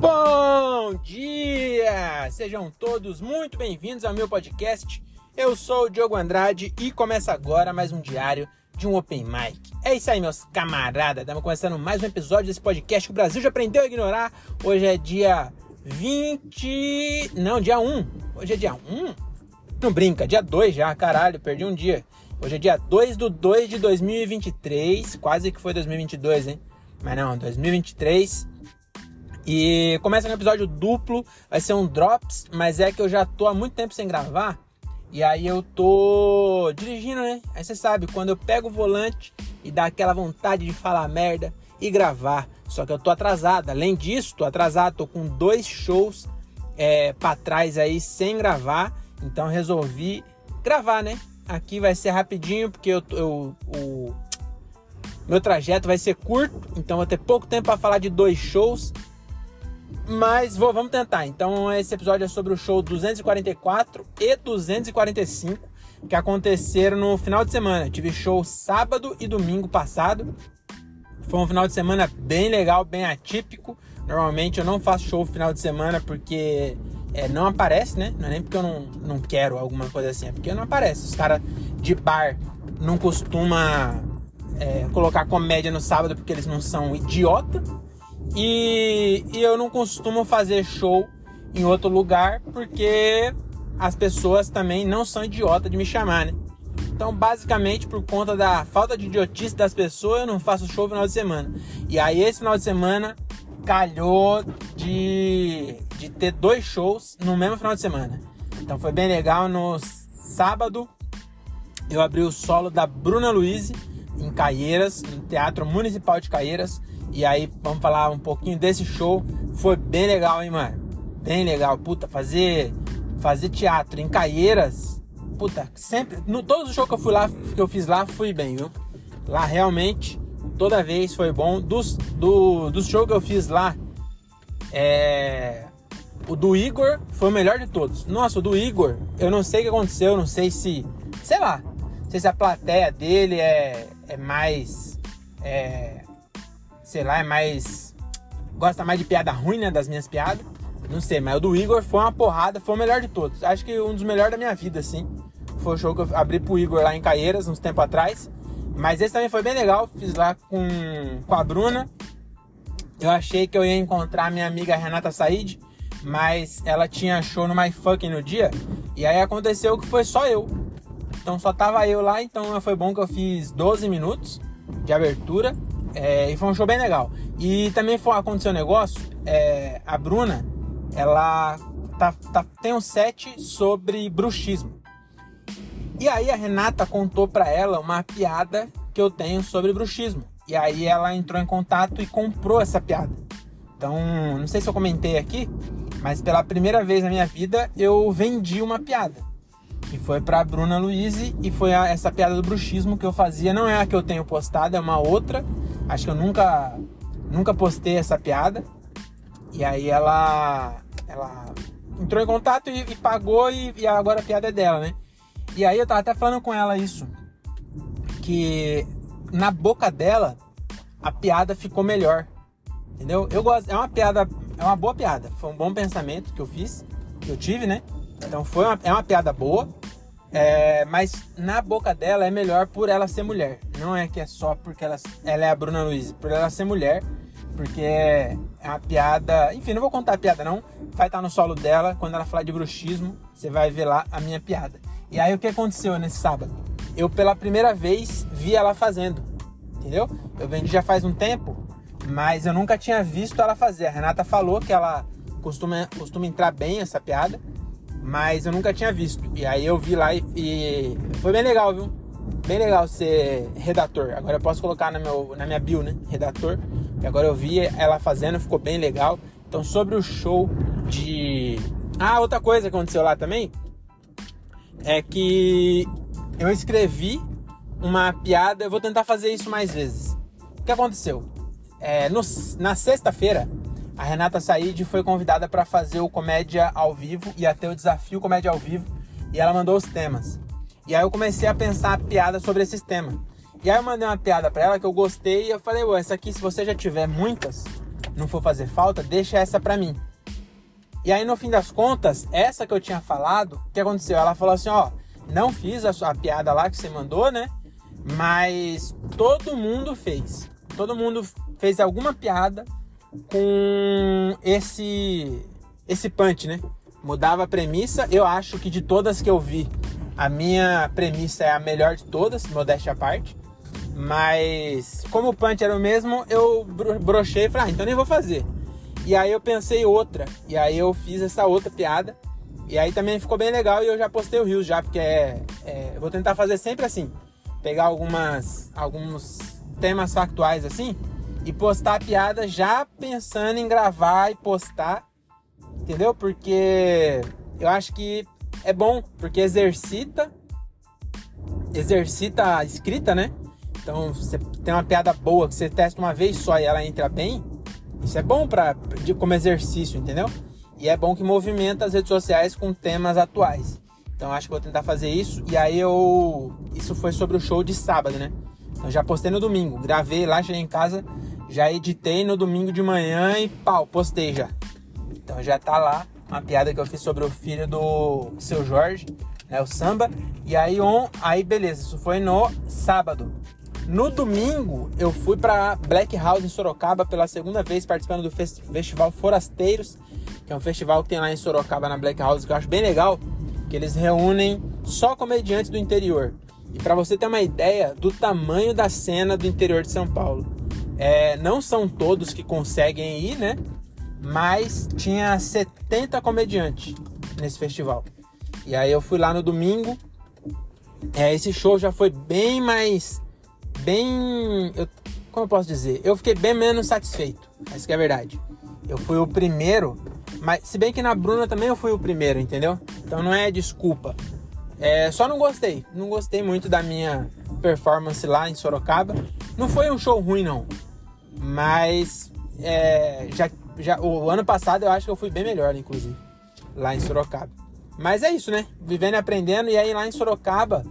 Bom dia! Sejam todos muito bem-vindos ao meu podcast. Eu sou o Diogo Andrade e começa agora mais um diário de um Open Mic. É isso aí, meus camaradas. Estamos começando mais um episódio desse podcast que o Brasil já aprendeu a ignorar. Hoje é dia 20. Não, dia 1. Hoje é dia 1? Não brinca, dia 2 já, caralho, perdi um dia. Hoje é dia 2 do 2 de 2023. Quase que foi 2022, hein? Mas não, 2023. E começa um episódio duplo, vai ser um drops, mas é que eu já tô há muito tempo sem gravar. E aí eu tô dirigindo, né? Aí você sabe, quando eu pego o volante e dá aquela vontade de falar merda e gravar. Só que eu tô atrasado. Além disso, tô atrasado, tô com dois shows é, para trás aí sem gravar. Então resolvi gravar, né? Aqui vai ser rapidinho, porque eu, eu o meu trajeto vai ser curto, então vou ter pouco tempo para falar de dois shows. Mas vou, vamos tentar. Então, esse episódio é sobre o show 244 e 245 que aconteceram no final de semana. tive show sábado e domingo passado. Foi um final de semana bem legal, bem atípico. Normalmente eu não faço show no final de semana porque é, não aparece, né? Não é nem porque eu não, não quero alguma coisa assim, é porque não aparece. Os caras de bar não costuma é, colocar comédia no sábado porque eles não são idiota. E, e eu não costumo fazer show em outro lugar porque as pessoas também não são idiotas de me chamar, né? Então, basicamente, por conta da falta de idiotice das pessoas, eu não faço show no final de semana. E aí, esse final de semana, calhou de, de ter dois shows no mesmo final de semana. Então, foi bem legal. No sábado, eu abri o solo da Bruna Luiz em Caieiras, no Teatro Municipal de Caieiras. E aí, vamos falar um pouquinho desse show. Foi bem legal, hein, mano? Bem legal. Puta, fazer, fazer teatro em Caieiras. Puta, sempre. No, todos os shows que eu fui lá, que eu fiz lá, fui bem, viu? Lá realmente, toda vez foi bom. Dos, do, dos shows que eu fiz lá, é. O do Igor foi o melhor de todos. Nossa, o do Igor, eu não sei o que aconteceu, não sei se. Sei lá. Não sei se a plateia dele é, é mais. É, sei lá, é mais. Gosta mais de piada ruim, né? Das minhas piadas. Não sei, mas o do Igor foi uma porrada, foi o melhor de todos. Acho que um dos melhores da minha vida, assim. Foi o show que eu abri pro Igor lá em Caieiras, uns tempo atrás. Mas esse também foi bem legal, fiz lá com, com a Bruna. Eu achei que eu ia encontrar minha amiga Renata Said, mas ela tinha show no My Fucking no dia. E aí aconteceu que foi só eu. Então só tava eu lá, então foi bom que eu fiz 12 minutos de abertura. É, e foi um show bem legal. E também foi, aconteceu um negócio, é, a Bruna, ela tá, tá, tem um set sobre bruxismo. E aí a Renata contou para ela uma piada que eu tenho sobre bruxismo. E aí ela entrou em contato e comprou essa piada. Então, não sei se eu comentei aqui, mas pela primeira vez na minha vida eu vendi uma piada. E foi pra Bruna Luiz e foi a, essa piada do bruxismo que eu fazia. Não é a que eu tenho postada, é uma outra Acho que eu nunca, nunca postei essa piada. E aí ela, ela entrou em contato e, e pagou e, e, agora a piada é dela, né? E aí eu tava até falando com ela isso. Que na boca dela a piada ficou melhor. Entendeu? Eu gosto, é uma piada, é uma boa piada. Foi um bom pensamento que eu fiz, que eu tive, né? Então foi uma, é uma piada boa. É, mas na boca dela é melhor por ela ser mulher. Não é que é só porque ela, ela é a Bruna Luiz, por ela ser mulher. Porque é uma piada. Enfim, não vou contar a piada, não. Vai estar no solo dela. Quando ela falar de bruxismo, você vai ver lá a minha piada. E aí o que aconteceu nesse sábado? Eu pela primeira vez vi ela fazendo. Entendeu? Eu vendi já faz um tempo, mas eu nunca tinha visto ela fazer. A Renata falou que ela costuma, costuma entrar bem essa piada mas eu nunca tinha visto. E aí eu vi lá e, e, foi bem legal, viu? Bem legal ser redator. Agora eu posso colocar na, meu, na minha bio, né? Redator. E agora eu vi ela fazendo, ficou bem legal. Então, sobre o show de. Ah, outra coisa que aconteceu lá também é que eu escrevi uma piada. Eu vou tentar fazer isso mais vezes. O que aconteceu? É, no, na sexta-feira a Renata Said foi convidada para fazer o Comédia ao Vivo, ia ter o desafio Comédia ao Vivo, e ela mandou os temas. E aí eu comecei a pensar piada sobre esses temas. E aí eu mandei uma piada para ela que eu gostei e eu falei, ué, essa aqui se você já tiver muitas, não for fazer falta, deixa essa pra mim. E aí, no fim das contas, essa que eu tinha falado, o que aconteceu? Ela falou assim: ó, não fiz a, sua, a piada lá que você mandou, né? Mas todo mundo fez. Todo mundo fez alguma piada com esse esse punch, né? Mudava a premissa. Eu acho que de todas que eu vi, a minha premissa é a melhor de todas, modéstia à parte. Mas como o punch era o mesmo, eu brochei e falei, ah, então nem vou fazer. E aí eu pensei outra. E aí eu fiz essa outra piada. E aí também ficou bem legal e eu já postei o Rios já, porque é, é, vou tentar fazer sempre assim. Pegar algumas alguns temas factuais assim e postar piada já pensando em gravar e postar. Entendeu? Porque eu acho que é bom, porque exercita exercita a escrita, né? Então, você tem uma piada boa que você testa uma vez só e ela entra bem, isso é bom para como exercício, entendeu? E é bom que movimenta as redes sociais com temas atuais. Então acho que vou tentar fazer isso. E aí eu. Isso foi sobre o show de sábado, né? Então já postei no domingo. Gravei lá, cheguei em casa, já editei no domingo de manhã e pau, postei já. Então já tá lá uma piada que eu fiz sobre o filho do seu Jorge, né? O samba. E aí on, aí beleza, isso foi no sábado. No domingo, eu fui para Black House em Sorocaba pela segunda vez, participando do Festival Forasteiros, que é um festival que tem lá em Sorocaba, na Black House, que eu acho bem legal, que eles reúnem só comediantes do interior. E para você ter uma ideia do tamanho da cena do interior de São Paulo. É, não são todos que conseguem ir, né? Mas tinha 70 comediantes nesse festival. E aí eu fui lá no domingo. É, esse show já foi bem mais bem. Eu, como eu posso dizer? Eu fiquei bem menos satisfeito. Essa que é verdade. Eu fui o primeiro, mas se bem que na Bruna também eu fui o primeiro, entendeu? Então não é desculpa. É, só não gostei. Não gostei muito da minha performance lá em Sorocaba. Não foi um show ruim, não. Mas é, já, já, o ano passado eu acho que eu fui bem melhor, inclusive, lá em Sorocaba. Mas é isso, né? Vivendo e aprendendo. E aí lá em Sorocaba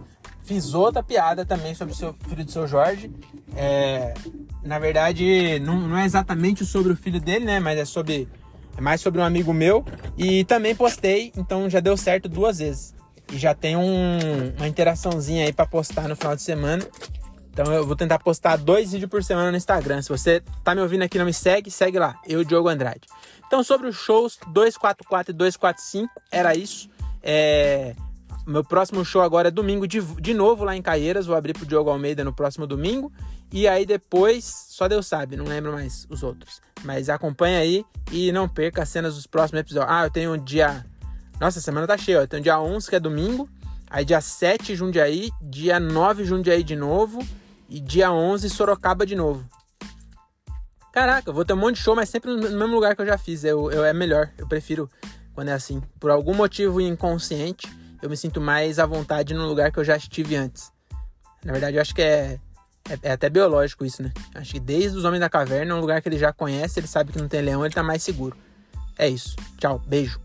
Fiz outra piada também sobre o seu filho do seu Jorge. É, na verdade, não, não é exatamente sobre o filho dele, né? Mas é sobre. É mais sobre um amigo meu. E também postei, então já deu certo duas vezes. E já tem um, uma interaçãozinha aí para postar no final de semana. Então eu vou tentar postar dois vídeos por semana no Instagram. Se você tá me ouvindo aqui não me segue, segue lá, eu, Diogo Andrade. Então sobre os shows 244 e 245, era isso. É, meu próximo show agora é domingo de, de novo lá em Caieiras. Vou abrir pro Diogo Almeida no próximo domingo. E aí depois, só Deus sabe, não lembro mais os outros. Mas acompanha aí e não perca as cenas dos próximos episódios. Ah, eu tenho um dia. Nossa, a semana tá cheia, ó. Eu tenho dia 11, que é domingo. Aí dia 7, Jundiaí. Dia 9, Jundiaí de novo. E dia 11, Sorocaba de novo. Caraca, eu vou ter um monte de show, mas sempre no mesmo lugar que eu já fiz. Eu, eu, é melhor. Eu prefiro quando é assim. Por algum motivo inconsciente eu me sinto mais à vontade no lugar que eu já estive antes. Na verdade, eu acho que é, é, é, até biológico isso, né? Acho que desde os Homens da Caverna, um lugar que ele já conhece, ele sabe que não tem leão, ele tá mais seguro. É isso. Tchau, beijo.